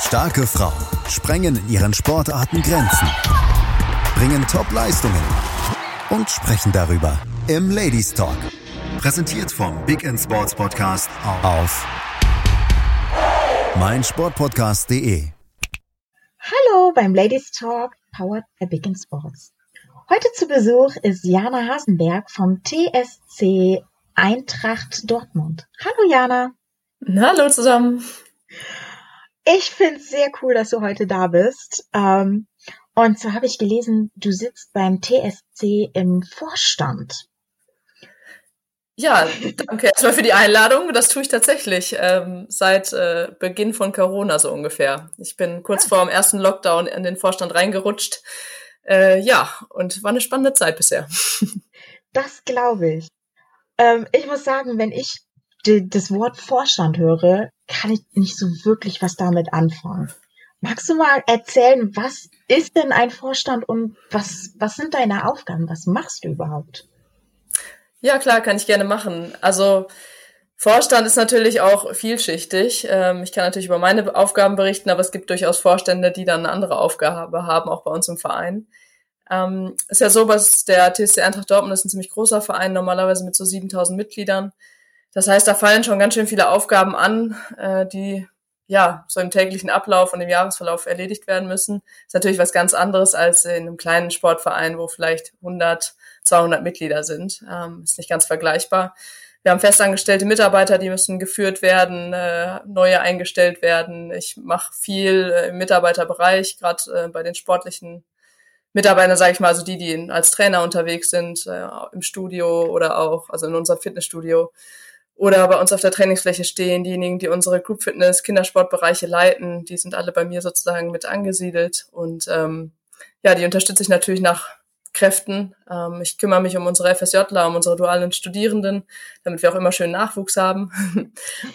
Starke Frauen sprengen in ihren Sportarten Grenzen, bringen Top-Leistungen und sprechen darüber im Ladies Talk. Präsentiert vom Big End Sports Podcast auf meinsportpodcast.de. Hallo beim Ladies Talk, powered by Big End Sports. Heute zu Besuch ist Jana Hasenberg vom TSC Eintracht Dortmund. Hallo Jana. Hallo zusammen. Ich finde es sehr cool, dass du heute da bist. Ähm, und zwar habe ich gelesen, du sitzt beim TSC im Vorstand. Ja, danke erstmal für die Einladung. Das tue ich tatsächlich ähm, seit äh, Beginn von Corona so ungefähr. Ich bin kurz vor dem ersten Lockdown in den Vorstand reingerutscht. Äh, ja, und war eine spannende Zeit bisher. Das glaube ich. Ähm, ich muss sagen, wenn ich die, das Wort Vorstand höre, kann ich nicht so wirklich was damit anfangen. Magst du mal erzählen, was ist denn ein Vorstand und was, was sind deine Aufgaben? Was machst du überhaupt? Ja, klar, kann ich gerne machen. Also Vorstand ist natürlich auch vielschichtig. Ähm, ich kann natürlich über meine Aufgaben berichten, aber es gibt durchaus Vorstände, die dann eine andere Aufgabe haben, auch bei uns im Verein. Ähm, ist ja so, dass der TSC Eintracht Dortmund ist ein ziemlich großer Verein, normalerweise mit so 7000 Mitgliedern. Das heißt, da fallen schon ganz schön viele Aufgaben an, äh, die ja so im täglichen Ablauf und im Jahresverlauf erledigt werden müssen. Ist natürlich was ganz anderes als in einem kleinen Sportverein, wo vielleicht 100, 200 Mitglieder sind. Ähm, ist nicht ganz vergleichbar. Wir haben festangestellte Mitarbeiter, die müssen geführt werden, äh, neue eingestellt werden. Ich mache viel äh, im Mitarbeiterbereich, gerade äh, bei den sportlichen Mitarbeitern, sage ich mal, also die, die als Trainer unterwegs sind, äh, im Studio oder auch, also in unserem Fitnessstudio oder bei uns auf der Trainingsfläche stehen, diejenigen, die unsere Group Fitness, Kindersportbereiche leiten, die sind alle bei mir sozusagen mit angesiedelt und ähm, ja, die unterstütze ich natürlich nach Kräften. Ähm, ich kümmere mich um unsere FSJler, um unsere dualen Studierenden, damit wir auch immer schön Nachwuchs haben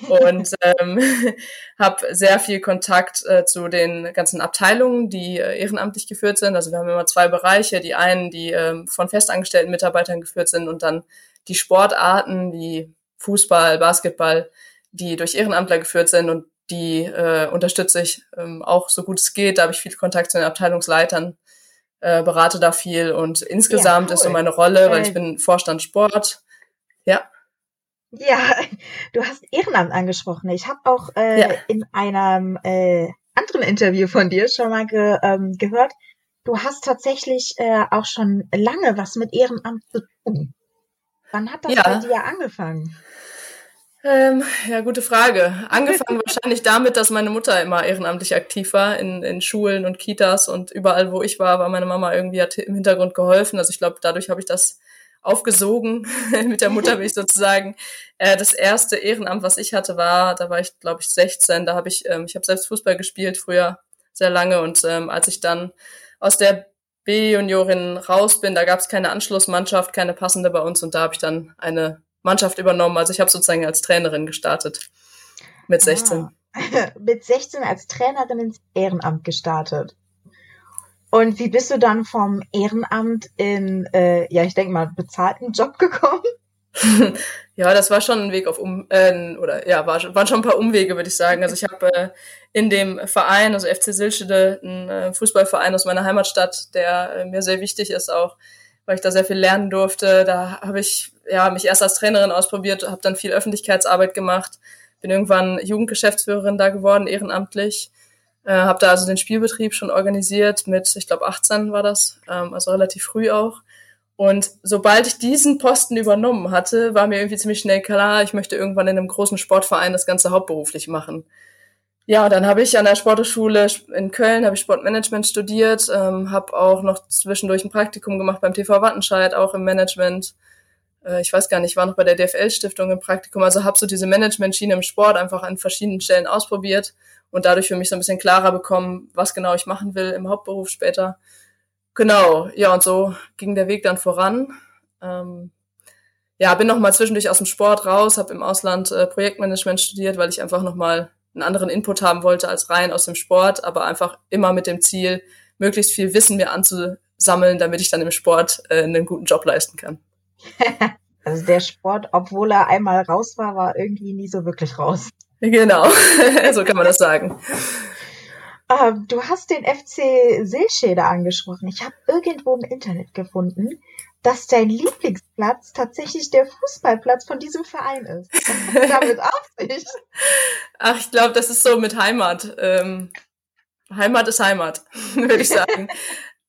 und ähm, habe sehr viel Kontakt äh, zu den ganzen Abteilungen, die äh, ehrenamtlich geführt sind. Also wir haben immer zwei Bereiche, die einen, die äh, von festangestellten Mitarbeitern geführt sind und dann die Sportarten wie Fußball, Basketball, die durch Ehrenamtler geführt sind und die äh, unterstütze ich ähm, auch so gut es geht. Da habe ich viel Kontakt zu den Abteilungsleitern, äh, berate da viel und insgesamt ja, cool. ist so meine Rolle, weil ich bin Vorstand Sport. Ja. Ja, du hast Ehrenamt angesprochen. Ich habe auch äh, ja. in einem äh, anderen Interview von dir schon mal ge, ähm, gehört, du hast tatsächlich äh, auch schon lange was mit Ehrenamt zu tun. Wann hat das ja. bei dir angefangen? Ähm, ja, gute Frage. Angefangen wahrscheinlich damit, dass meine Mutter immer ehrenamtlich aktiv war in, in Schulen und Kitas und überall, wo ich war, war meine Mama irgendwie hat im Hintergrund geholfen. Also ich glaube, dadurch habe ich das aufgesogen. Mit der Mutter bin ich sozusagen. Äh, das erste Ehrenamt, was ich hatte, war, da war ich, glaube ich, 16. Da habe ich, ähm, ich habe selbst Fußball gespielt früher sehr lange und ähm, als ich dann aus der B-Juniorin raus bin, da gab es keine Anschlussmannschaft, keine passende bei uns und da habe ich dann eine Mannschaft übernommen. Also ich habe sozusagen als Trainerin gestartet mit 16. Ah. mit 16 als Trainerin ins Ehrenamt gestartet. Und wie bist du dann vom Ehrenamt in, äh, ja, ich denke mal, bezahlten Job gekommen? ja, das war schon ein Weg auf um äh, oder ja, war, waren schon ein paar Umwege, würde ich sagen. Also ich habe äh, in dem Verein, also FC Silschede, einen äh, Fußballverein aus meiner Heimatstadt, der äh, mir sehr wichtig ist, auch weil ich da sehr viel lernen durfte. Da habe ich ja mich erst als Trainerin ausprobiert, habe dann viel Öffentlichkeitsarbeit gemacht, bin irgendwann Jugendgeschäftsführerin da geworden, ehrenamtlich. Äh, habe da also den Spielbetrieb schon organisiert mit, ich glaube 18 war das, ähm, also relativ früh auch und sobald ich diesen Posten übernommen hatte, war mir irgendwie ziemlich schnell klar, ich möchte irgendwann in einem großen Sportverein das Ganze hauptberuflich machen. Ja, dann habe ich an der Sporteschule in Köln habe ich Sportmanagement studiert, ähm, habe auch noch zwischendurch ein Praktikum gemacht beim TV Wattenscheid, auch im Management. Äh, ich weiß gar nicht, war noch bei der DFL-Stiftung im Praktikum. Also habe so diese Management-Schiene im Sport einfach an verschiedenen Stellen ausprobiert und dadurch für mich so ein bisschen klarer bekommen, was genau ich machen will im Hauptberuf später. Genau, ja, und so ging der Weg dann voran. Ähm, ja, bin noch mal zwischendurch aus dem Sport raus, habe im Ausland äh, Projektmanagement studiert, weil ich einfach noch mal einen anderen Input haben wollte als rein aus dem Sport, aber einfach immer mit dem Ziel, möglichst viel Wissen mir anzusammeln, damit ich dann im Sport äh, einen guten Job leisten kann. also der Sport, obwohl er einmal raus war, war irgendwie nie so wirklich raus. Genau, so kann man das sagen. Ähm, du hast den FC Seelschäder angesprochen. Ich habe irgendwo im Internet gefunden, dass dein Lieblingsplatz tatsächlich der Fußballplatz von diesem Verein ist. Was damit auf sich? Ach, ich glaube, das ist so mit Heimat. Ähm, Heimat ist Heimat, würde ich sagen.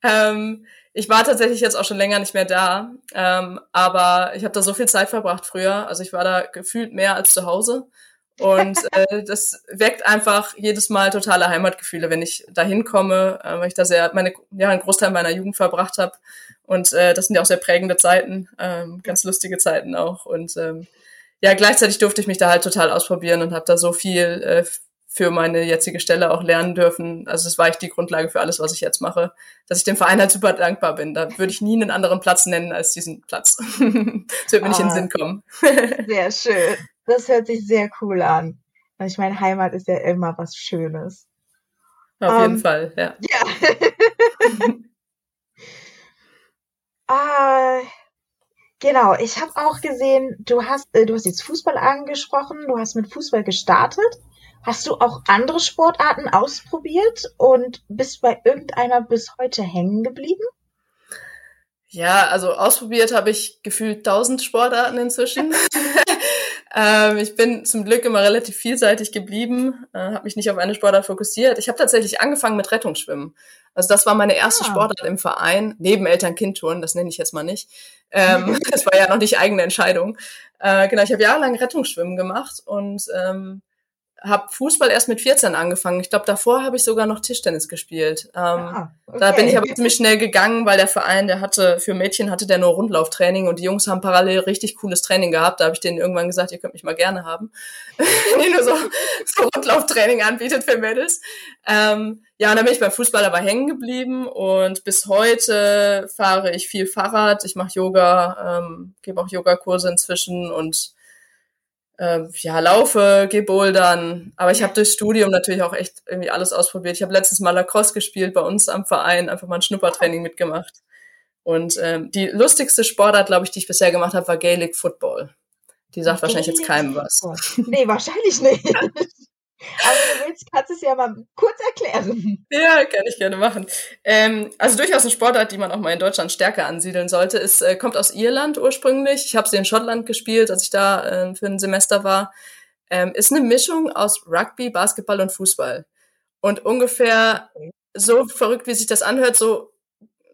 ähm, ich war tatsächlich jetzt auch schon länger nicht mehr da, ähm, aber ich habe da so viel Zeit verbracht früher. Also ich war da gefühlt mehr als zu Hause. Und äh, das weckt einfach jedes Mal totale Heimatgefühle, wenn ich da hinkomme, äh, weil ich da sehr meine ja einen Großteil meiner Jugend verbracht habe. Und äh, das sind ja auch sehr prägende Zeiten, ähm, ganz lustige Zeiten auch. Und ähm, ja, gleichzeitig durfte ich mich da halt total ausprobieren und habe da so viel äh, für meine jetzige Stelle auch lernen dürfen. Also es war echt die Grundlage für alles, was ich jetzt mache, dass ich dem Verein halt super dankbar bin. Da würde ich nie einen anderen Platz nennen als diesen Platz. das wird mir ah, nicht in den ah. Sinn kommen. sehr schön. Das hört sich sehr cool an. Ich meine, Heimat ist ja immer was Schönes. Auf um, jeden ähm, Fall, ja. Ja. ah, genau, ich habe auch gesehen, du hast, äh, du hast jetzt Fußball angesprochen, du hast mit Fußball gestartet. Hast du auch andere Sportarten ausprobiert und bist bei irgendeiner bis heute hängen geblieben? Ja, also ausprobiert habe ich gefühlt tausend Sportarten inzwischen. ähm, ich bin zum Glück immer relativ vielseitig geblieben, äh, habe mich nicht auf eine Sportart fokussiert. Ich habe tatsächlich angefangen mit Rettungsschwimmen. Also das war meine erste ah. Sportart im Verein, neben Eltern-Kind-Touren, das nenne ich jetzt mal nicht. Ähm, das war ja noch nicht eigene Entscheidung. Äh, genau, ich habe jahrelang Rettungsschwimmen gemacht und ähm, habe Fußball erst mit 14 angefangen. Ich glaube, davor habe ich sogar noch Tischtennis gespielt. Ähm, ah, okay. Da bin ich aber ziemlich schnell gegangen, weil der Verein, der hatte, für Mädchen hatte der nur Rundlauftraining und die Jungs haben parallel richtig cooles Training gehabt. Da habe ich denen irgendwann gesagt, ihr könnt mich mal gerne haben. die nur so, so Rundlauftraining anbietet für Mädels. Ähm, ja, und dann bin ich beim Fußball aber hängen geblieben und bis heute fahre ich viel Fahrrad. Ich mache Yoga, ähm, gebe auch Yogakurse inzwischen und äh, ja, laufe, geh bouldern. Aber ich habe durchs Studium natürlich auch echt irgendwie alles ausprobiert. Ich habe letztes Mal Lacrosse gespielt bei uns am Verein, einfach mal ein Schnuppertraining mitgemacht. Und ähm, die lustigste Sportart, glaube ich, die ich bisher gemacht habe, war Gaelic Football. Die sagt wahrscheinlich jetzt keinem was. Nee, wahrscheinlich nicht. Aber wenn du willst, kannst es ja mal kurz erklären. Ja, kann ich gerne machen. Ähm, also durchaus eine Sportart, die man auch mal in Deutschland stärker ansiedeln sollte. Es äh, kommt aus Irland ursprünglich. Ich habe sie in Schottland gespielt, als ich da äh, für ein Semester war. Ähm, ist eine Mischung aus Rugby, Basketball und Fußball. Und ungefähr so verrückt, wie sich das anhört, so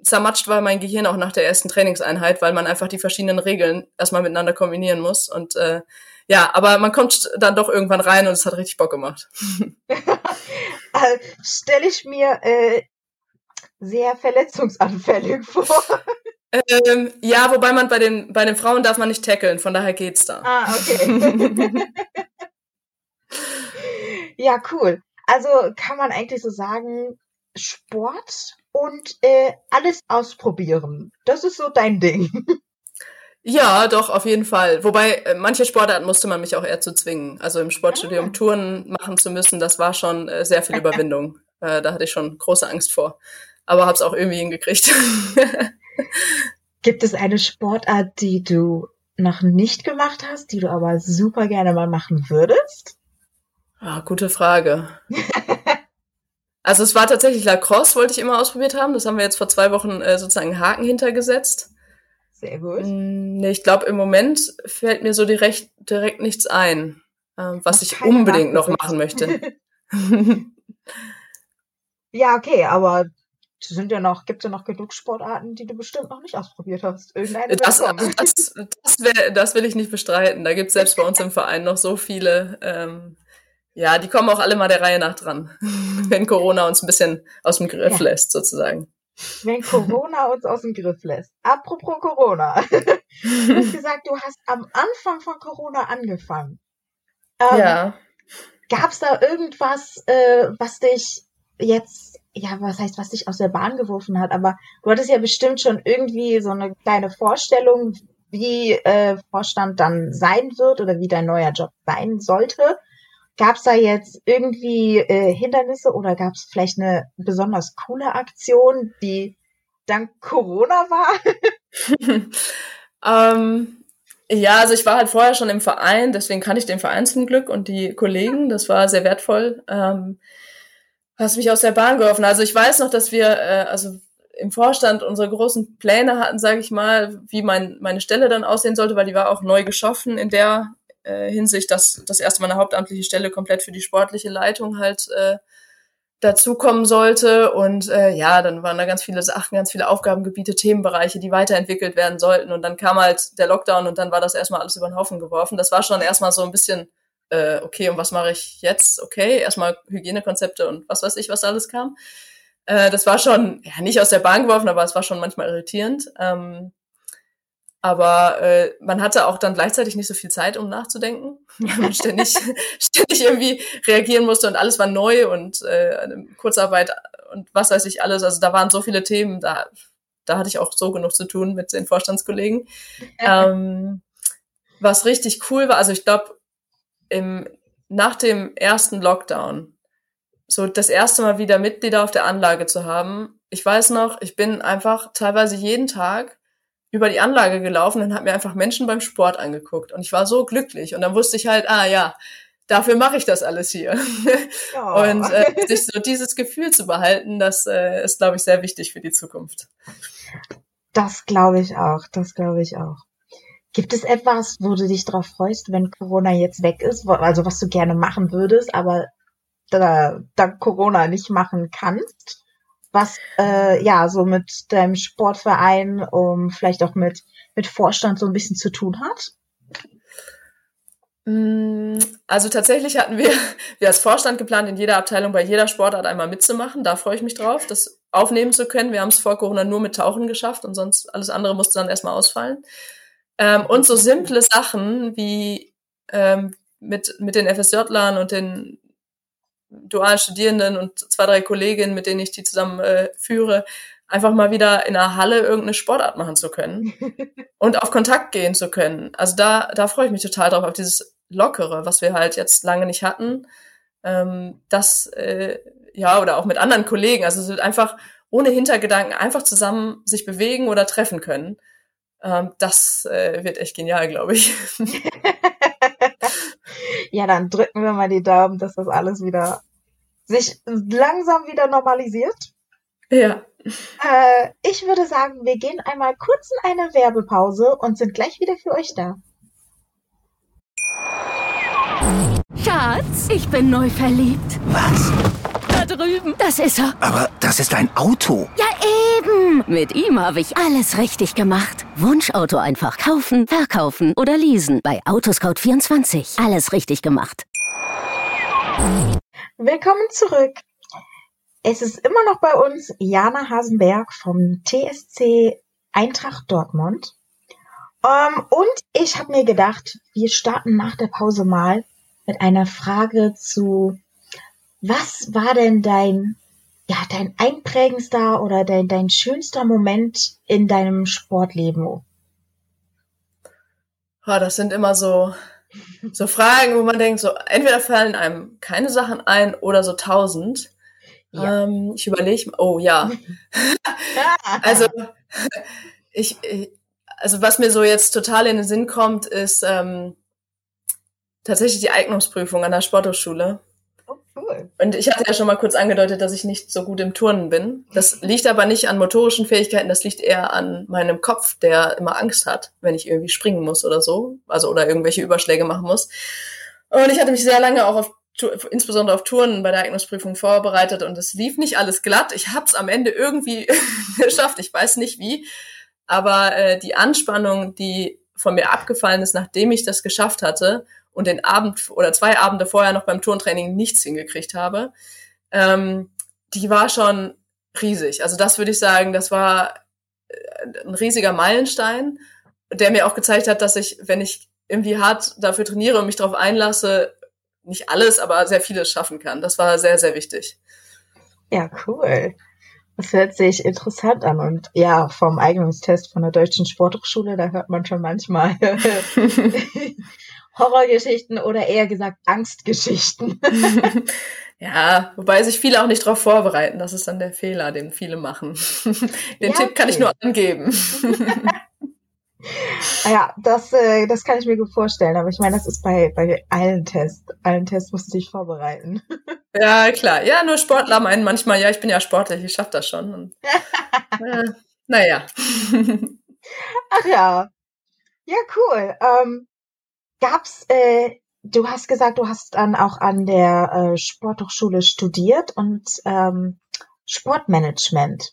zermatscht war mein Gehirn auch nach der ersten Trainingseinheit, weil man einfach die verschiedenen Regeln erstmal miteinander kombinieren muss. Und äh, ja, aber man kommt dann doch irgendwann rein und es hat richtig Bock gemacht. äh, Stelle ich mir äh, sehr verletzungsanfällig vor. Ähm, ja, wobei man bei den, bei den Frauen darf man nicht tackeln, von daher geht's da. Ah, okay. ja, cool. Also kann man eigentlich so sagen, Sport und äh, alles ausprobieren. Das ist so dein Ding. Ja, doch, auf jeden Fall. Wobei, äh, manche Sportarten musste man mich auch eher zu zwingen. Also im Sportstudium ah. Touren machen zu müssen, das war schon äh, sehr viel Überwindung. äh, da hatte ich schon große Angst vor. Aber hab's auch irgendwie hingekriegt. Gibt es eine Sportart, die du noch nicht gemacht hast, die du aber super gerne mal machen würdest? Ah, gute Frage. also es war tatsächlich Lacrosse, wollte ich immer ausprobiert haben. Das haben wir jetzt vor zwei Wochen äh, sozusagen Haken hintergesetzt. Sehr gut. Mm, nee, ich glaube, im Moment fällt mir so direkt, direkt nichts ein, äh, was ich unbedingt noch machen möchte. ja, okay, aber sind ja noch, gibt ja noch genug Sportarten, die du bestimmt noch nicht ausprobiert hast. Irgendeine das, also das, das, wär, das will ich nicht bestreiten. Da gibt es selbst bei uns im Verein noch so viele. Ähm, ja, die kommen auch alle mal der Reihe nach dran, wenn Corona uns ein bisschen aus dem Griff ja. lässt, sozusagen wenn Corona uns aus dem Griff lässt. Apropos Corona. du hast gesagt, du hast am Anfang von Corona angefangen. Ähm, ja. Gab es da irgendwas, äh, was dich jetzt, ja, was heißt, was dich aus der Bahn geworfen hat? Aber du hattest ja bestimmt schon irgendwie so eine kleine Vorstellung, wie äh, Vorstand dann sein wird oder wie dein neuer Job sein sollte. Gab es da jetzt irgendwie äh, Hindernisse oder gab es vielleicht eine besonders coole Aktion, die dank Corona war? ähm, ja, also ich war halt vorher schon im Verein, deswegen kann ich den Verein zum Glück und die Kollegen, das war sehr wertvoll. Ähm, hast mich aus der Bahn geworfen. Also ich weiß noch, dass wir, äh, also im Vorstand unsere großen Pläne hatten, sage ich mal, wie mein, meine Stelle dann aussehen sollte, weil die war auch neu geschaffen in der äh, Hinsicht, dass das erste Mal eine hauptamtliche Stelle komplett für die sportliche Leitung halt äh, dazukommen sollte. Und äh, ja, dann waren da ganz viele Sachen, ganz viele Aufgabengebiete, Themenbereiche, die weiterentwickelt werden sollten. Und dann kam halt der Lockdown und dann war das erstmal alles über den Haufen geworfen. Das war schon erstmal so ein bisschen, äh, okay, und was mache ich jetzt? Okay, erstmal Hygienekonzepte und was weiß ich, was alles kam. Äh, das war schon, ja, nicht aus der Bahn geworfen, aber es war schon manchmal irritierend. Ähm, aber äh, man hatte auch dann gleichzeitig nicht so viel Zeit, um nachzudenken, weil man ständig, ständig irgendwie reagieren musste und alles war neu und äh, Kurzarbeit und was weiß ich alles. Also da waren so viele Themen, da, da hatte ich auch so genug zu tun mit den Vorstandskollegen. ähm, was richtig cool war, also ich glaube, im, nach dem ersten Lockdown, so das erste Mal wieder Mitglieder auf der Anlage zu haben. Ich weiß noch, ich bin einfach teilweise jeden Tag über die Anlage gelaufen und habe mir einfach Menschen beim Sport angeguckt. Und ich war so glücklich. Und dann wusste ich halt, ah ja, dafür mache ich das alles hier. Oh. Und äh, sich so dieses Gefühl zu behalten, das äh, ist, glaube ich, sehr wichtig für die Zukunft. Das glaube ich auch, das glaube ich auch. Gibt es etwas, wo du dich drauf freust, wenn Corona jetzt weg ist? Also was du gerne machen würdest, aber da, da Corona nicht machen kannst? Was äh, ja so mit deinem Sportverein, um vielleicht auch mit mit Vorstand so ein bisschen zu tun hat? Mm, also tatsächlich hatten wir, wir als Vorstand geplant, in jeder Abteilung bei jeder Sportart einmal mitzumachen. Da freue ich mich drauf, das aufnehmen zu können. Wir haben es vor Corona nur mit Tauchen geschafft und sonst alles andere musste dann erstmal ausfallen. Ähm, und so simple Sachen wie ähm, mit, mit den FSJ-Lern und den dualen Studierenden und zwei, drei Kolleginnen, mit denen ich die zusammen äh, führe, einfach mal wieder in einer Halle irgendeine Sportart machen zu können und auf Kontakt gehen zu können. Also da, da freue ich mich total drauf, auf dieses Lockere, was wir halt jetzt lange nicht hatten. Ähm, das, äh, ja, oder auch mit anderen Kollegen. Also es wird einfach ohne Hintergedanken einfach zusammen sich bewegen oder treffen können. Ähm, das äh, wird echt genial, glaube ich. ja, dann drücken wir mal die Daumen, dass das alles wieder sich langsam wieder normalisiert. Ja. Äh, ich würde sagen, wir gehen einmal kurz in eine Werbepause und sind gleich wieder für euch da. Schatz, ich bin neu verliebt. Was? Drüben. Das ist er. Aber das ist ein Auto. Ja, eben. Mit ihm habe ich alles richtig gemacht. Wunschauto einfach kaufen, verkaufen oder leasen. Bei Autoscout24. Alles richtig gemacht. Willkommen zurück. Es ist immer noch bei uns Jana Hasenberg vom TSC Eintracht Dortmund. Um, ähm, und ich habe mir gedacht, wir starten nach der Pause mal mit einer Frage zu, was war denn dein, ja, dein einprägendster oder dein, dein schönster Moment in deinem Sportleben? Oh, das sind immer so so Fragen, wo man denkt, so entweder fallen einem keine Sachen ein oder so tausend. Ja. Ähm, ich überlege, oh ja. also ich, also was mir so jetzt total in den Sinn kommt, ist ähm, tatsächlich die Eignungsprüfung an der Sporthochschule. Cool. Und ich hatte ja schon mal kurz angedeutet, dass ich nicht so gut im Turnen bin. Das liegt aber nicht an motorischen Fähigkeiten, das liegt eher an meinem Kopf, der immer Angst hat, wenn ich irgendwie springen muss oder so, also oder irgendwelche Überschläge machen muss. Und ich hatte mich sehr lange auch auf insbesondere auf Touren bei der Eignungsprüfung vorbereitet und es lief nicht alles glatt. Ich habe es am Ende irgendwie geschafft. Ich weiß nicht wie, aber äh, die Anspannung, die von mir abgefallen ist, nachdem ich das geschafft hatte und den Abend oder zwei Abende vorher noch beim Turntraining nichts hingekriegt habe, ähm, die war schon riesig. Also das würde ich sagen, das war äh, ein riesiger Meilenstein, der mir auch gezeigt hat, dass ich, wenn ich irgendwie hart dafür trainiere und mich darauf einlasse, nicht alles, aber sehr vieles schaffen kann. Das war sehr, sehr wichtig. Ja, cool. Das hört sich interessant an. Und ja, vom Eignungstest von der Deutschen Sporthochschule, da hört man schon manchmal Horrorgeschichten oder eher gesagt Angstgeschichten. ja, wobei sich viele auch nicht darauf vorbereiten. Das ist dann der Fehler, den viele machen. Den ja, Tipp kann okay. ich nur angeben. Ja, das, äh, das kann ich mir gut vorstellen. Aber ich meine, das ist bei, bei allen Tests. Allen Tests musst du dich vorbereiten. Ja, klar. Ja, nur Sportler meinen manchmal, ja, ich bin ja sportlich, ich schaff das schon. Und, äh, naja. Ach ja. Ja, cool. Ähm, gab's, äh, du hast gesagt, du hast dann auch an der äh, Sporthochschule studiert und ähm, Sportmanagement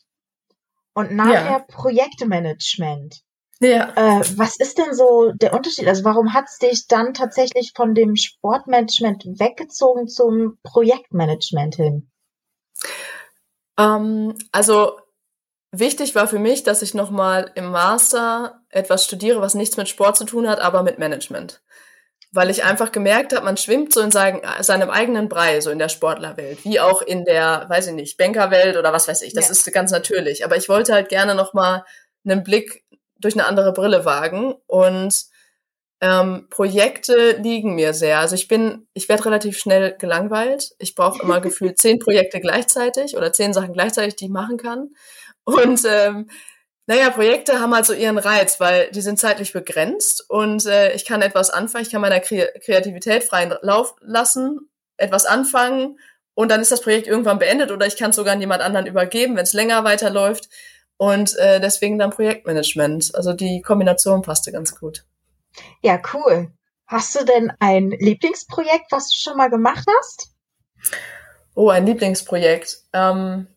und nachher ja. Projektmanagement. Ja. Äh, was ist denn so der Unterschied? Also warum hat es dich dann tatsächlich von dem Sportmanagement weggezogen zum Projektmanagement hin? Ähm, also wichtig war für mich, dass ich nochmal im Master etwas studiere, was nichts mit Sport zu tun hat, aber mit Management weil ich einfach gemerkt habe, man schwimmt so in sein, seinem eigenen Brei, so in der Sportlerwelt, wie auch in der, weiß ich nicht, Bankerwelt oder was weiß ich. Das ja. ist ganz natürlich. Aber ich wollte halt gerne noch mal einen Blick durch eine andere Brille wagen und ähm, Projekte liegen mir sehr. Also ich bin, ich werde relativ schnell gelangweilt. Ich brauche immer gefühlt zehn Projekte gleichzeitig oder zehn Sachen gleichzeitig, die ich machen kann. Und ähm, naja, Projekte haben halt so ihren Reiz, weil die sind zeitlich begrenzt und äh, ich kann etwas anfangen, ich kann meiner Kreativität freien Lauf lassen, etwas anfangen und dann ist das Projekt irgendwann beendet oder ich kann es sogar an jemand anderen übergeben, wenn es länger weiterläuft. Und äh, deswegen dann Projektmanagement. Also die Kombination passte ganz gut. Ja, cool. Hast du denn ein Lieblingsprojekt, was du schon mal gemacht hast? Oh, ein Lieblingsprojekt. Ähm,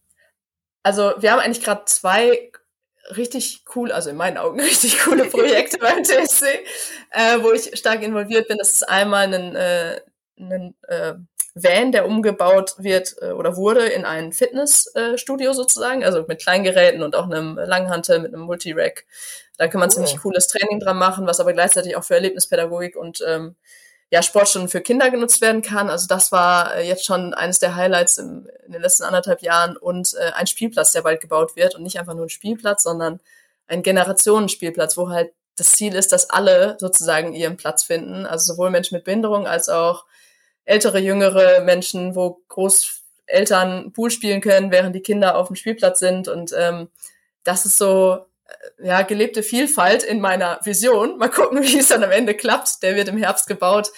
also wir haben eigentlich gerade zwei richtig cool, also in meinen Augen richtig coole Projekte beim TSC, äh, wo ich stark involviert bin. Das ist einmal ein, äh, ein äh, Van, der umgebaut wird äh, oder wurde in ein Fitnessstudio äh, sozusagen, also mit Kleingeräten und auch einem Langhantel mit einem Multirack. Da kann man cool. ziemlich cooles Training dran machen, was aber gleichzeitig auch für Erlebnispädagogik und ähm, ja, Sportstunden für Kinder genutzt werden kann. Also das war äh, jetzt schon eines der Highlights im, in den letzten anderthalb Jahren und äh, ein Spielplatz, der bald gebaut wird und nicht einfach nur ein Spielplatz, sondern ein Generationenspielplatz, wo halt das Ziel ist, dass alle sozusagen ihren Platz finden. Also sowohl Menschen mit Behinderung als auch ältere, jüngere Menschen, wo Großeltern Pool spielen können, während die Kinder auf dem Spielplatz sind. Und ähm, das ist so ja, gelebte Vielfalt in meiner Vision. Mal gucken, wie es dann am Ende klappt. Der wird im Herbst gebaut.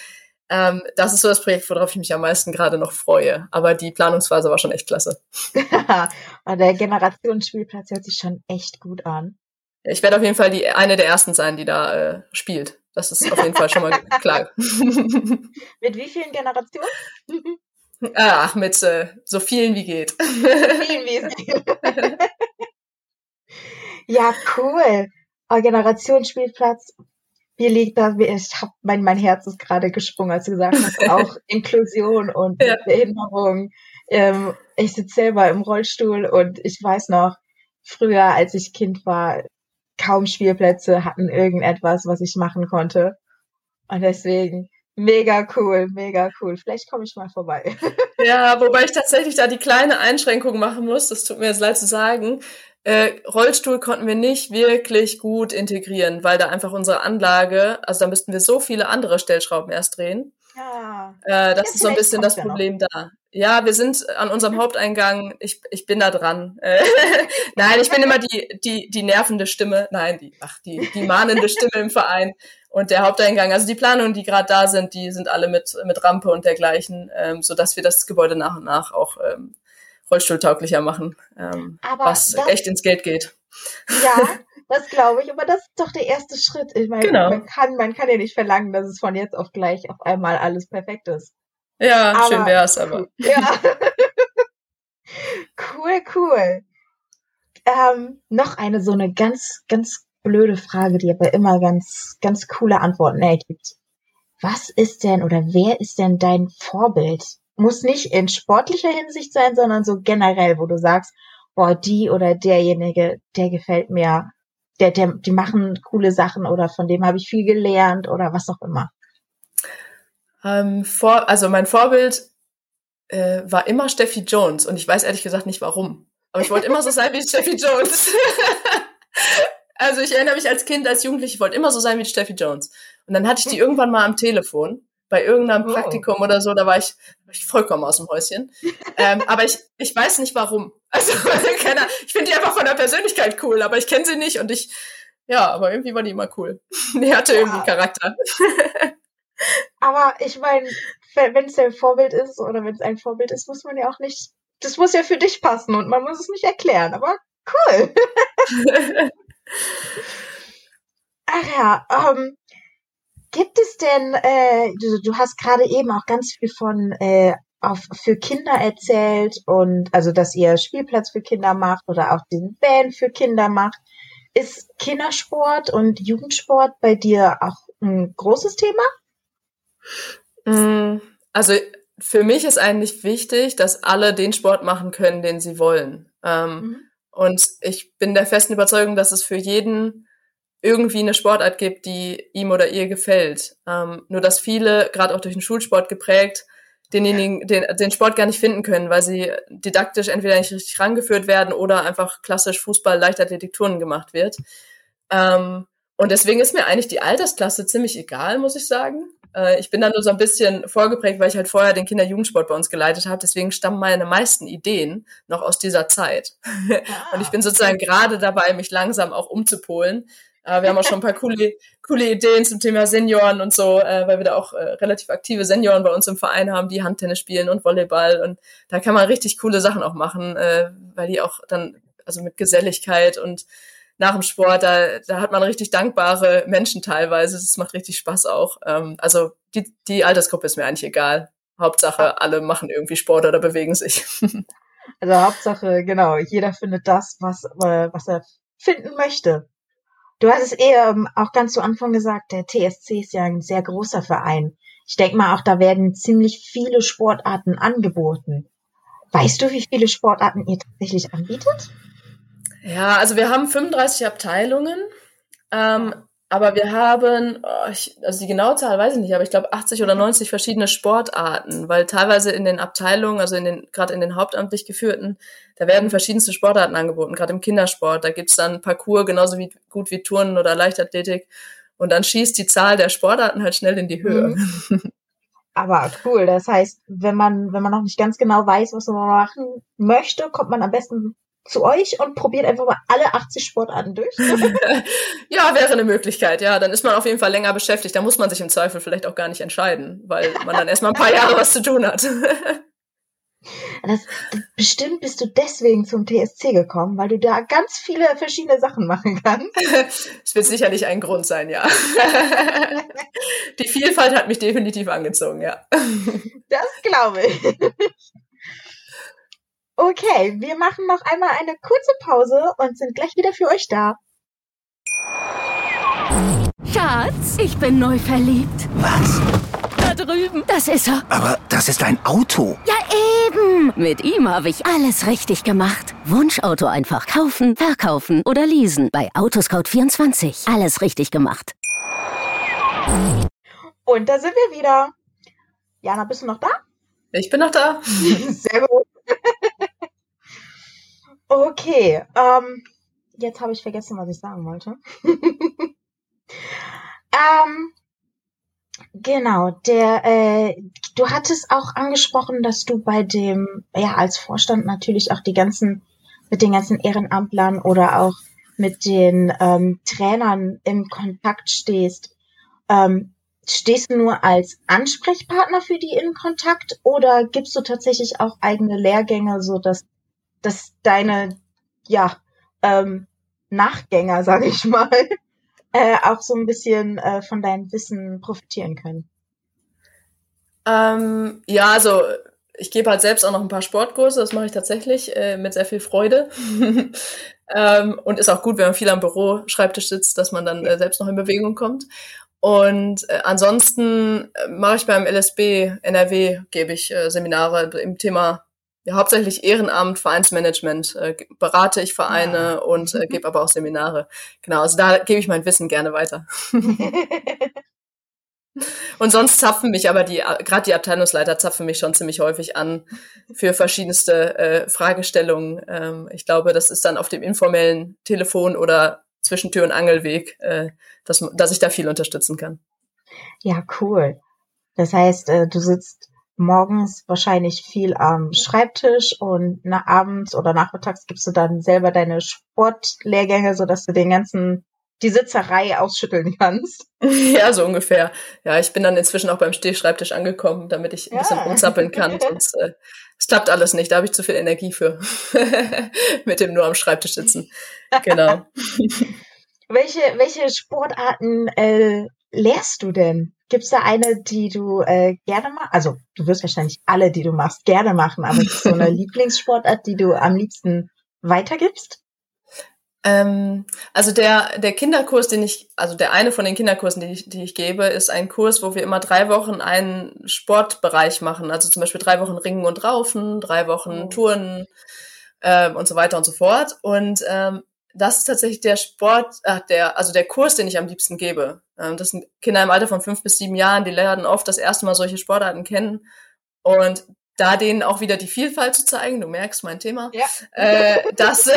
Ähm, das ist so das Projekt, worauf ich mich am meisten gerade noch freue. Aber die Planungsphase war schon echt klasse. der Generationsspielplatz hört sich schon echt gut an. Ich werde auf jeden Fall die eine der ersten sein, die da äh, spielt. Das ist auf jeden Fall schon mal klar. mit wie vielen Generationen? Ach, mit äh, so vielen wie geht. So vielen wie es geht. Ja, cool. Oh, Generationsspielplatz. Wie liegt da? Ich hab, mein, mein Herz ist gerade gesprungen, als du gesagt hast, auch Inklusion und ja. Behinderung. Ähm, ich sitze selber im Rollstuhl und ich weiß noch, früher, als ich Kind war, kaum Spielplätze hatten irgendetwas, was ich machen konnte. Und deswegen mega cool, mega cool. Vielleicht komme ich mal vorbei. Ja, wobei ich tatsächlich da die kleine Einschränkung machen muss, das tut mir jetzt leid zu sagen. Äh, Rollstuhl konnten wir nicht wirklich gut integrieren, weil da einfach unsere Anlage, also da müssten wir so viele andere Stellschrauben erst drehen. Ja. Äh, das ja, ist so ein bisschen das Problem da. Ja, wir sind an unserem Haupteingang. Ich, ich bin da dran. Äh, Nein, ich bin immer die, die, die nervende Stimme. Nein, die, ach, die, die mahnende Stimme im Verein. Und der Haupteingang, also die Planungen, die gerade da sind, die sind alle mit, mit Rampe und dergleichen, ähm, so dass wir das Gebäude nach und nach auch ähm, rollstuhltauglicher machen, ähm, was das, echt ins Geld geht. Ja, das glaube ich, aber das ist doch der erste Schritt. Ich meine, genau. man, kann, man kann ja nicht verlangen, dass es von jetzt auf gleich auf einmal alles perfekt ist. Ja, aber, schön wär's, aber. Ja. cool, cool. Ähm, noch eine so eine ganz, ganz blöde Frage, die aber immer ganz, ganz coole Antworten ergibt. Was ist denn oder wer ist denn dein Vorbild? muss nicht in sportlicher Hinsicht sein, sondern so generell, wo du sagst, boah, die oder derjenige, der gefällt mir, der, der, die machen coole Sachen oder von dem habe ich viel gelernt oder was auch immer. Ähm, vor, also mein Vorbild äh, war immer Steffi Jones und ich weiß ehrlich gesagt nicht warum. Aber ich wollte immer so sein wie Steffi Jones. also ich erinnere mich als Kind, als Jugendliche, ich wollte immer so sein wie Steffi Jones. Und dann hatte ich die irgendwann mal am Telefon bei irgendeinem oh. Praktikum oder so, da war ich, war ich vollkommen aus dem Häuschen. ähm, aber ich, ich weiß nicht warum. Also, keine, ich finde die einfach von der Persönlichkeit cool, aber ich kenne sie nicht und ich Ja, aber irgendwie war die immer cool. Die hatte ja. irgendwie Charakter. Aber ich meine, wenn es ein Vorbild ist oder wenn es ein Vorbild ist, muss man ja auch nicht, das muss ja für dich passen und man muss es nicht erklären, aber cool. Ach ja, ähm, gibt es denn, äh, du, du hast gerade eben auch ganz viel von äh, auf, für Kinder erzählt und also, dass ihr Spielplatz für Kinder macht oder auch den Band für Kinder macht. Ist Kindersport und Jugendsport bei dir auch ein großes Thema? Mm, also für mich ist eigentlich wichtig, dass alle den Sport machen können, den sie wollen. Ähm, mhm. Und ich bin der festen Überzeugung, dass es für jeden irgendwie eine Sportart gibt, die ihm oder ihr gefällt. Ähm, nur dass viele, gerade auch durch den Schulsport geprägt, denjenigen, den, den Sport gar nicht finden können, weil sie didaktisch entweder nicht richtig rangeführt werden oder einfach klassisch Fußball, Leichtathletik, Turnen gemacht wird. Ähm, und deswegen ist mir eigentlich die Altersklasse ziemlich egal, muss ich sagen. Äh, ich bin da nur so ein bisschen vorgeprägt, weil ich halt vorher den Kinder-Jugendsport bei uns geleitet habe. Deswegen stammen meine meisten Ideen noch aus dieser Zeit. Ah. Und ich bin sozusagen gerade dabei, mich langsam auch umzupolen. Äh, wir haben auch schon ein paar coole, coole Ideen zum Thema Senioren und so, äh, weil wir da auch äh, relativ aktive Senioren bei uns im Verein haben, die Handtennis spielen und Volleyball. Und da kann man richtig coole Sachen auch machen, äh, weil die auch dann, also mit Geselligkeit und nach dem Sport, da, da hat man richtig dankbare Menschen teilweise. Das macht richtig Spaß auch. Ähm, also die, die Altersgruppe ist mir eigentlich egal. Hauptsache, alle machen irgendwie Sport oder bewegen sich. Also Hauptsache, genau, jeder findet das, was, äh, was er finden möchte. Du hast es eher ähm, auch ganz zu Anfang gesagt, der TSC ist ja ein sehr großer Verein. Ich denke mal, auch da werden ziemlich viele Sportarten angeboten. Weißt du, wie viele Sportarten ihr tatsächlich anbietet? Ja, also wir haben 35 Abteilungen. Ähm, aber wir haben, oh, ich, also die genaue Zahl weiß ich nicht, aber ich glaube 80 oder 90 verschiedene Sportarten, weil teilweise in den Abteilungen, also in den, gerade in den hauptamtlich geführten, da werden verschiedenste Sportarten angeboten, gerade im Kindersport. Da gibt's dann Parcours genauso wie gut wie Turnen oder Leichtathletik. Und dann schießt die Zahl der Sportarten halt schnell in die Höhe. Mhm. Aber cool. Das heißt, wenn man, wenn man noch nicht ganz genau weiß, was man machen möchte, kommt man am besten zu euch und probiert einfach mal alle 80 Sportarten durch? ja, wäre eine Möglichkeit, ja. Dann ist man auf jeden Fall länger beschäftigt. Da muss man sich im Zweifel vielleicht auch gar nicht entscheiden, weil man dann erstmal ein paar Jahre was zu tun hat. Das, bestimmt bist du deswegen zum TSC gekommen, weil du da ganz viele verschiedene Sachen machen kannst. Es wird sicherlich ein Grund sein, ja. Die Vielfalt hat mich definitiv angezogen, ja. Das glaube ich. Okay, wir machen noch einmal eine kurze Pause und sind gleich wieder für euch da. Schatz, ich bin neu verliebt. Was? Da drüben. Das ist er. Aber das ist ein Auto. Ja, eben. Mit ihm habe ich alles richtig gemacht. Wunschauto einfach kaufen, verkaufen oder leasen. Bei Autoscout24. Alles richtig gemacht. Und da sind wir wieder. Jana, bist du noch da? Ich bin noch da. Sehr gut. Okay, ähm, jetzt habe ich vergessen, was ich sagen wollte. ähm, genau, der, äh, du hattest auch angesprochen, dass du bei dem, ja, als Vorstand natürlich auch die ganzen, mit den ganzen Ehrenamtlern oder auch mit den ähm, Trainern in Kontakt stehst. Ähm, stehst du nur als Ansprechpartner für die in Kontakt oder gibst du tatsächlich auch eigene Lehrgänge, so dass, dass deine ja ähm, Nachgänger, sage ich mal, äh, auch so ein bisschen äh, von deinem Wissen profitieren können? Ähm, ja, also ich gebe halt selbst auch noch ein paar Sportkurse, das mache ich tatsächlich äh, mit sehr viel Freude. ähm, und ist auch gut, wenn man viel am Büro Schreibtisch sitzt, dass man dann äh, selbst noch in Bewegung kommt. Und äh, ansonsten äh, mache ich beim LSB NRW, gebe ich äh, Seminare im Thema ja, hauptsächlich Ehrenamt, Vereinsmanagement, äh, berate ich Vereine ja. und äh, gebe aber auch Seminare. Genau, also da gebe ich mein Wissen gerne weiter. und sonst zapfen mich aber die, gerade die Abteilungsleiter zapfen mich schon ziemlich häufig an für verschiedenste äh, Fragestellungen. Ähm, ich glaube, das ist dann auf dem informellen Telefon oder zwischen Tür und Angelweg, äh, dass, dass ich da viel unterstützen kann. Ja, cool. Das heißt, äh, du sitzt morgens wahrscheinlich viel am Schreibtisch und nach abends oder nachmittags gibst du dann selber deine Sportlehrgänge, so dass du den ganzen die Sitzerei ausschütteln kannst. Ja, so ungefähr. Ja, ich bin dann inzwischen auch beim Stehschreibtisch angekommen, damit ich ein bisschen rumzappeln kann. Sonst äh, es klappt alles nicht, da habe ich zu viel Energie für. Mit dem nur am Schreibtisch sitzen. Genau. welche, welche Sportarten äh, lehrst du denn? Gibt's da eine, die du äh, gerne machst? Also du wirst wahrscheinlich alle, die du machst, gerne machen, aber ist so eine Lieblingssportart, die du am liebsten weitergibst? Ähm, also der, der Kinderkurs, den ich, also der eine von den Kinderkursen, die ich, die ich gebe, ist ein Kurs, wo wir immer drei Wochen einen Sportbereich machen. Also zum Beispiel drei Wochen Ringen und Raufen, drei Wochen oh. Touren ähm, und so weiter und so fort. Und ähm, das ist tatsächlich der Sport, äh, der, also der Kurs, den ich am liebsten gebe. Ähm, das sind Kinder im Alter von fünf bis sieben Jahren, die lernen oft das erste Mal solche Sportarten kennen. Und da denen auch wieder die Vielfalt zu zeigen, du merkst mein Thema, ja. äh, das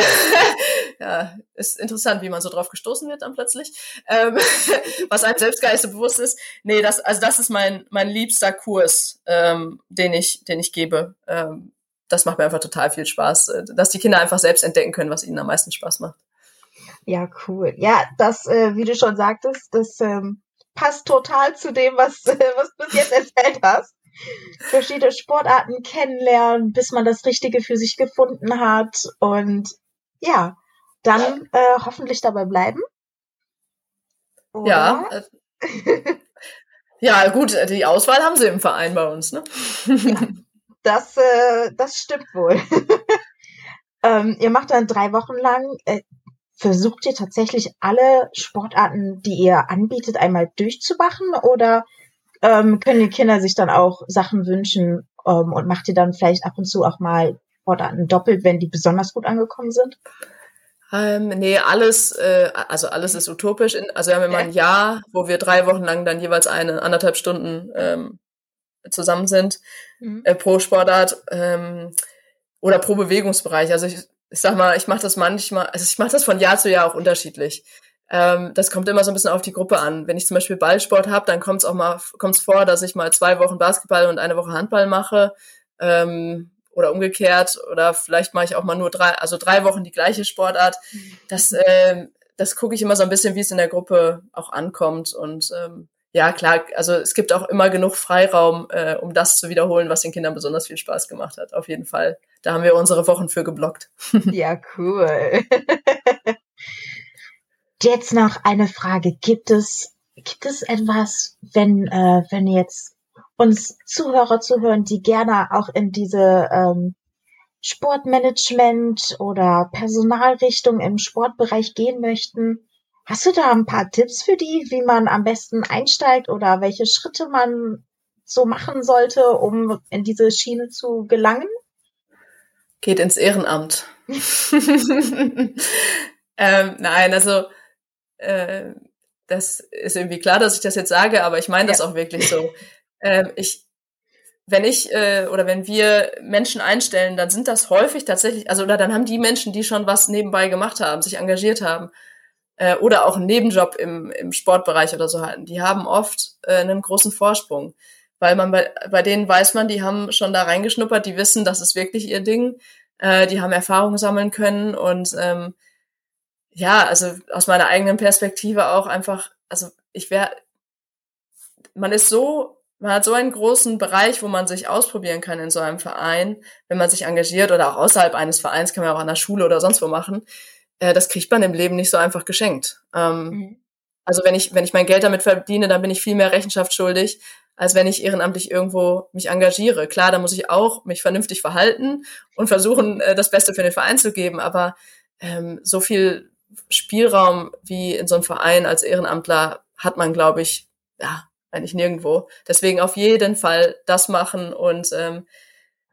ja, ist interessant, wie man so drauf gestoßen wird dann plötzlich, ähm, was einem selbst gar nicht so bewusst ist. Nee, das, also das ist mein, mein liebster Kurs, ähm, den ich, den ich gebe. Ähm, das macht mir einfach total viel Spaß, äh, dass die Kinder einfach selbst entdecken können, was ihnen am meisten Spaß macht. Ja, cool. Ja, das, äh, wie du schon sagtest, das ähm, passt total zu dem, was, äh, was du jetzt erzählt hast verschiedene Sportarten kennenlernen, bis man das Richtige für sich gefunden hat und ja, dann äh, hoffentlich dabei bleiben. Oder? Ja. Äh, ja, gut, die Auswahl haben sie im Verein bei uns, ne? ja, das, äh, das stimmt wohl. ähm, ihr macht dann drei Wochen lang, äh, versucht ihr tatsächlich alle Sportarten, die ihr anbietet, einmal durchzumachen oder ähm, können die Kinder sich dann auch Sachen wünschen ähm, und macht ihr dann vielleicht ab und zu auch mal Sportarten doppelt, wenn die besonders gut angekommen sind? Ähm, nee, alles, äh, also alles ist utopisch. Also wir haben immer ein Jahr, wo wir drei Wochen lang dann jeweils eine, anderthalb Stunden ähm, zusammen sind mhm. äh, pro Sportart ähm, oder pro Bewegungsbereich. Also ich, ich sag mal, ich mache das manchmal, also ich mache das von Jahr zu Jahr auch unterschiedlich. Ähm, das kommt immer so ein bisschen auf die Gruppe an. Wenn ich zum Beispiel Ballsport habe, dann kommt es auch mal kommt's vor, dass ich mal zwei Wochen Basketball und eine Woche Handball mache. Ähm, oder umgekehrt. Oder vielleicht mache ich auch mal nur drei, also drei Wochen die gleiche Sportart. Das, äh, das gucke ich immer so ein bisschen, wie es in der Gruppe auch ankommt. Und ähm, ja, klar, also es gibt auch immer genug Freiraum, äh, um das zu wiederholen, was den Kindern besonders viel Spaß gemacht hat. Auf jeden Fall. Da haben wir unsere Wochen für geblockt. Ja, cool. Jetzt noch eine Frage. Gibt es, gibt es etwas, wenn, äh, wenn jetzt uns Zuhörer zuhören, die gerne auch in diese ähm, Sportmanagement oder Personalrichtung im Sportbereich gehen möchten? Hast du da ein paar Tipps für die, wie man am besten einsteigt oder welche Schritte man so machen sollte, um in diese Schiene zu gelangen? Geht ins Ehrenamt. ähm, nein, also äh, das ist irgendwie klar, dass ich das jetzt sage, aber ich meine das ja. auch wirklich so. Ähm, ich, wenn ich äh, oder wenn wir Menschen einstellen, dann sind das häufig tatsächlich, also oder dann haben die Menschen, die schon was nebenbei gemacht haben, sich engagiert haben äh, oder auch einen Nebenjob im, im Sportbereich oder so halten, die haben oft äh, einen großen Vorsprung, weil man bei, bei denen weiß man, die haben schon da reingeschnuppert, die wissen, das ist wirklich ihr Ding, äh, die haben Erfahrungen sammeln können und ähm, ja, also aus meiner eigenen Perspektive auch einfach, also ich wäre, man ist so, man hat so einen großen Bereich, wo man sich ausprobieren kann in so einem Verein, wenn man sich engagiert oder auch außerhalb eines Vereins, kann man auch an der Schule oder sonst wo machen. Äh, das kriegt man im Leben nicht so einfach geschenkt. Ähm, mhm. Also wenn ich, wenn ich mein Geld damit verdiene, dann bin ich viel mehr Rechenschaft schuldig, als wenn ich ehrenamtlich irgendwo mich engagiere. Klar, da muss ich auch mich vernünftig verhalten und versuchen, äh, das Beste für den Verein zu geben, aber ähm, so viel Spielraum wie in so einem Verein als Ehrenamtler hat man, glaube ich, ja, eigentlich nirgendwo. Deswegen auf jeden Fall das machen und ähm,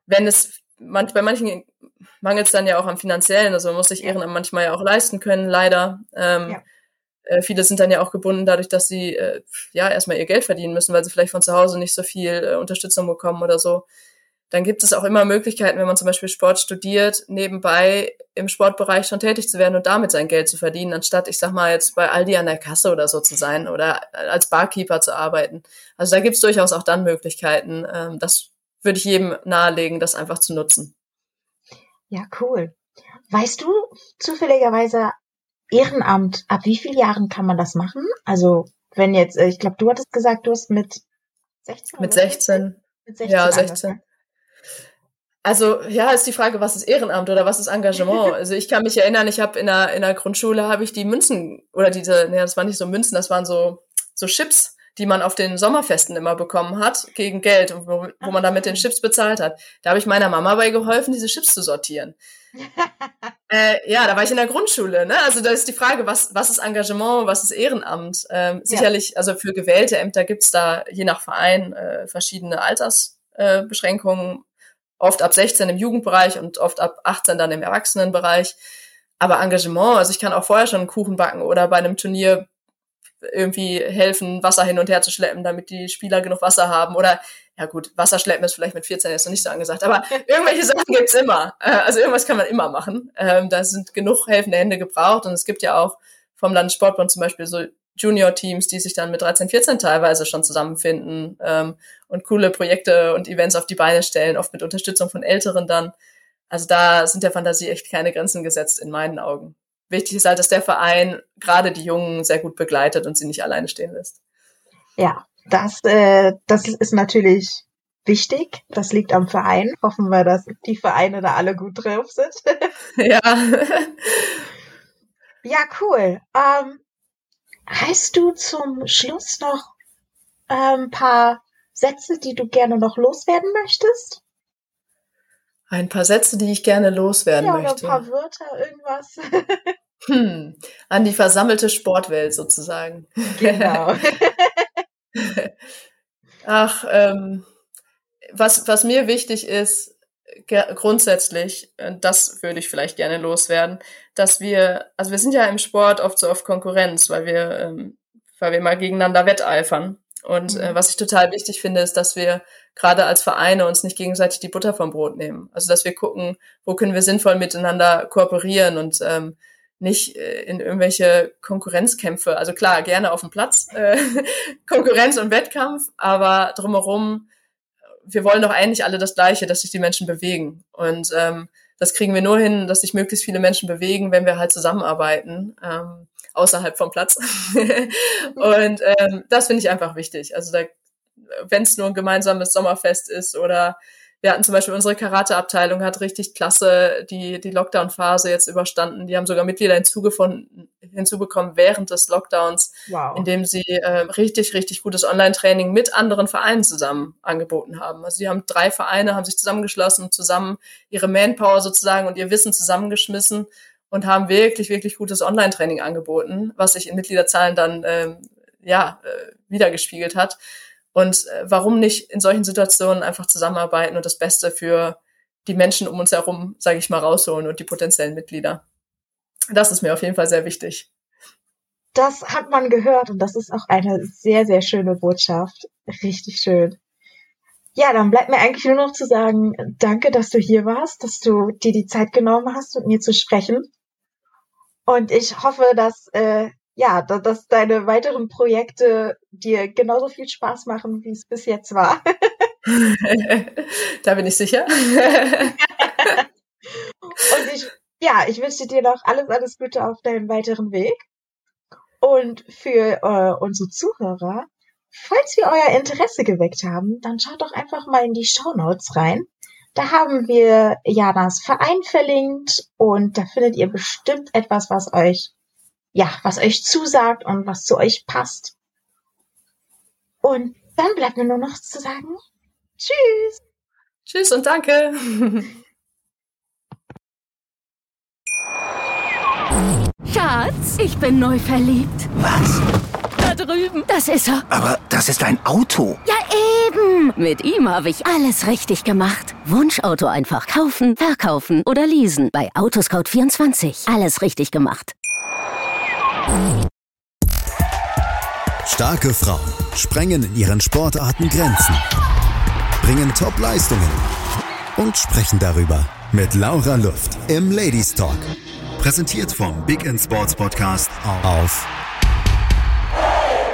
wenn es manch, bei manchen mangelt es dann ja auch am finanziellen, also man muss sich Ehrenamt manchmal ja auch leisten können, leider. Ähm, ja. äh, viele sind dann ja auch gebunden dadurch, dass sie äh, ja erstmal ihr Geld verdienen müssen, weil sie vielleicht von zu Hause nicht so viel äh, Unterstützung bekommen oder so dann gibt es auch immer Möglichkeiten, wenn man zum Beispiel Sport studiert, nebenbei im Sportbereich schon tätig zu werden und damit sein Geld zu verdienen, anstatt, ich sag mal, jetzt bei Aldi an der Kasse oder so zu sein oder als Barkeeper zu arbeiten. Also da gibt es durchaus auch dann Möglichkeiten. Ähm, das würde ich jedem nahelegen, das einfach zu nutzen. Ja, cool. Weißt du zufälligerweise, Ehrenamt, ab wie vielen Jahren kann man das machen? Also, wenn jetzt, äh, ich glaube, du hattest gesagt, du hast mit 16? Mit 16. Mit 16 Ja, 16. angefangen. Also ja, ist die Frage, was ist Ehrenamt oder was ist Engagement? Also ich kann mich erinnern, ich habe in der in der Grundschule habe ich die Münzen oder diese, ne, das waren nicht so Münzen, das waren so so Chips, die man auf den Sommerfesten immer bekommen hat gegen Geld und wo, wo man dann mit den Chips bezahlt hat. Da habe ich meiner Mama bei geholfen, diese Chips zu sortieren. Äh, ja, da war ich in der Grundschule. Ne? Also da ist die Frage, was, was ist Engagement, was ist Ehrenamt? Ähm, sicherlich, also für gewählte Ämter gibt's da je nach Verein äh, verschiedene Altersbeschränkungen, äh, oft ab 16 im Jugendbereich und oft ab 18 dann im Erwachsenenbereich. Aber Engagement, also ich kann auch vorher schon einen Kuchen backen oder bei einem Turnier irgendwie helfen, Wasser hin und her zu schleppen, damit die Spieler genug Wasser haben. Oder, ja gut, Wasser schleppen ist vielleicht mit 14 jetzt noch nicht so angesagt, aber irgendwelche Sachen gibt's immer. Äh, Also irgendwas kann man immer machen. Ähm, Da sind genug helfende Hände gebraucht und es gibt ja auch vom Landessportbund zum Beispiel so Junior-Teams, die sich dann mit 13, 14 teilweise schon zusammenfinden ähm, und coole Projekte und Events auf die Beine stellen, oft mit Unterstützung von Älteren dann. Also da sind der Fantasie echt keine Grenzen gesetzt in meinen Augen. Wichtig ist halt, dass der Verein gerade die Jungen sehr gut begleitet und sie nicht alleine stehen lässt. Ja, das, äh, das ist natürlich wichtig. Das liegt am Verein. Hoffen wir, dass die Vereine da alle gut drauf sind. ja. ja, cool. Ähm, hast du zum Schluss noch ein ähm, paar Sätze, die du gerne noch loswerden möchtest? Ein paar Sätze, die ich gerne loswerden ja, oder möchte. ein paar Wörter, irgendwas. Hm, an die versammelte Sportwelt sozusagen. genau. Ach, ähm, was, was mir wichtig ist, grundsätzlich, äh, das würde ich vielleicht gerne loswerden, dass wir, also wir sind ja im Sport oft so auf Konkurrenz, weil wir, ähm, weil wir mal gegeneinander wetteifern. Und äh, Mhm. was ich total wichtig finde, ist, dass wir gerade als Vereine uns nicht gegenseitig die Butter vom Brot nehmen. Also dass wir gucken, wo können wir sinnvoll miteinander kooperieren und ähm, nicht äh, in irgendwelche Konkurrenzkämpfe. Also klar, gerne auf dem Platz, äh, Konkurrenz und Wettkampf, aber drumherum, wir wollen doch eigentlich alle das Gleiche, dass sich die Menschen bewegen. Und ähm, das kriegen wir nur hin, dass sich möglichst viele Menschen bewegen, wenn wir halt zusammenarbeiten, ähm, außerhalb vom Platz. und ähm, das finde ich einfach wichtig. Also da, wenn es nur ein gemeinsames Sommerfest ist oder wir hatten zum Beispiel unsere Karate-Abteilung hat richtig klasse die, die Lockdown-Phase jetzt überstanden. Die haben sogar Mitglieder hinzugefunden, hinzubekommen während des Lockdowns, Wow. indem sie äh, richtig, richtig gutes Online-Training mit anderen Vereinen zusammen angeboten haben. Also sie haben drei Vereine, haben sich zusammengeschlossen, zusammen ihre Manpower sozusagen und ihr Wissen zusammengeschmissen und haben wirklich, wirklich gutes Online-Training angeboten, was sich in Mitgliederzahlen dann ähm, ja äh, wiedergespiegelt hat. Und äh, warum nicht in solchen Situationen einfach zusammenarbeiten und das Beste für die Menschen um uns herum, sage ich mal, rausholen und die potenziellen Mitglieder. Das ist mir auf jeden Fall sehr wichtig. Das hat man gehört und das ist auch eine sehr, sehr schöne Botschaft. Richtig schön. Ja, dann bleibt mir eigentlich nur noch zu sagen, danke, dass du hier warst, dass du dir die Zeit genommen hast, mit mir zu sprechen. Und ich hoffe, dass, äh, ja, da- dass deine weiteren Projekte dir genauso viel Spaß machen, wie es bis jetzt war. da bin ich sicher. Und ich, ja, ich wünsche dir noch alles, alles Gute auf deinem weiteren Weg. Und für äh, unsere Zuhörer, falls wir euer Interesse geweckt haben, dann schaut doch einfach mal in die Shownotes rein. Da haben wir Janas Verein verlinkt und da findet ihr bestimmt etwas, was euch, ja, was euch zusagt und was zu euch passt. Und dann bleibt mir nur noch zu sagen, tschüss. Tschüss und danke. Schatz, ich bin neu verliebt. Was? Drüben. Das ist er. Aber das ist ein Auto. Ja, eben. Mit ihm habe ich alles richtig gemacht. Wunschauto einfach kaufen, verkaufen oder leasen. Bei Autoscout24. Alles richtig gemacht. Starke Frauen sprengen in ihren Sportarten Grenzen, bringen Top-Leistungen und sprechen darüber mit Laura Luft im Ladies Talk. Präsentiert vom Big Sports Podcast auf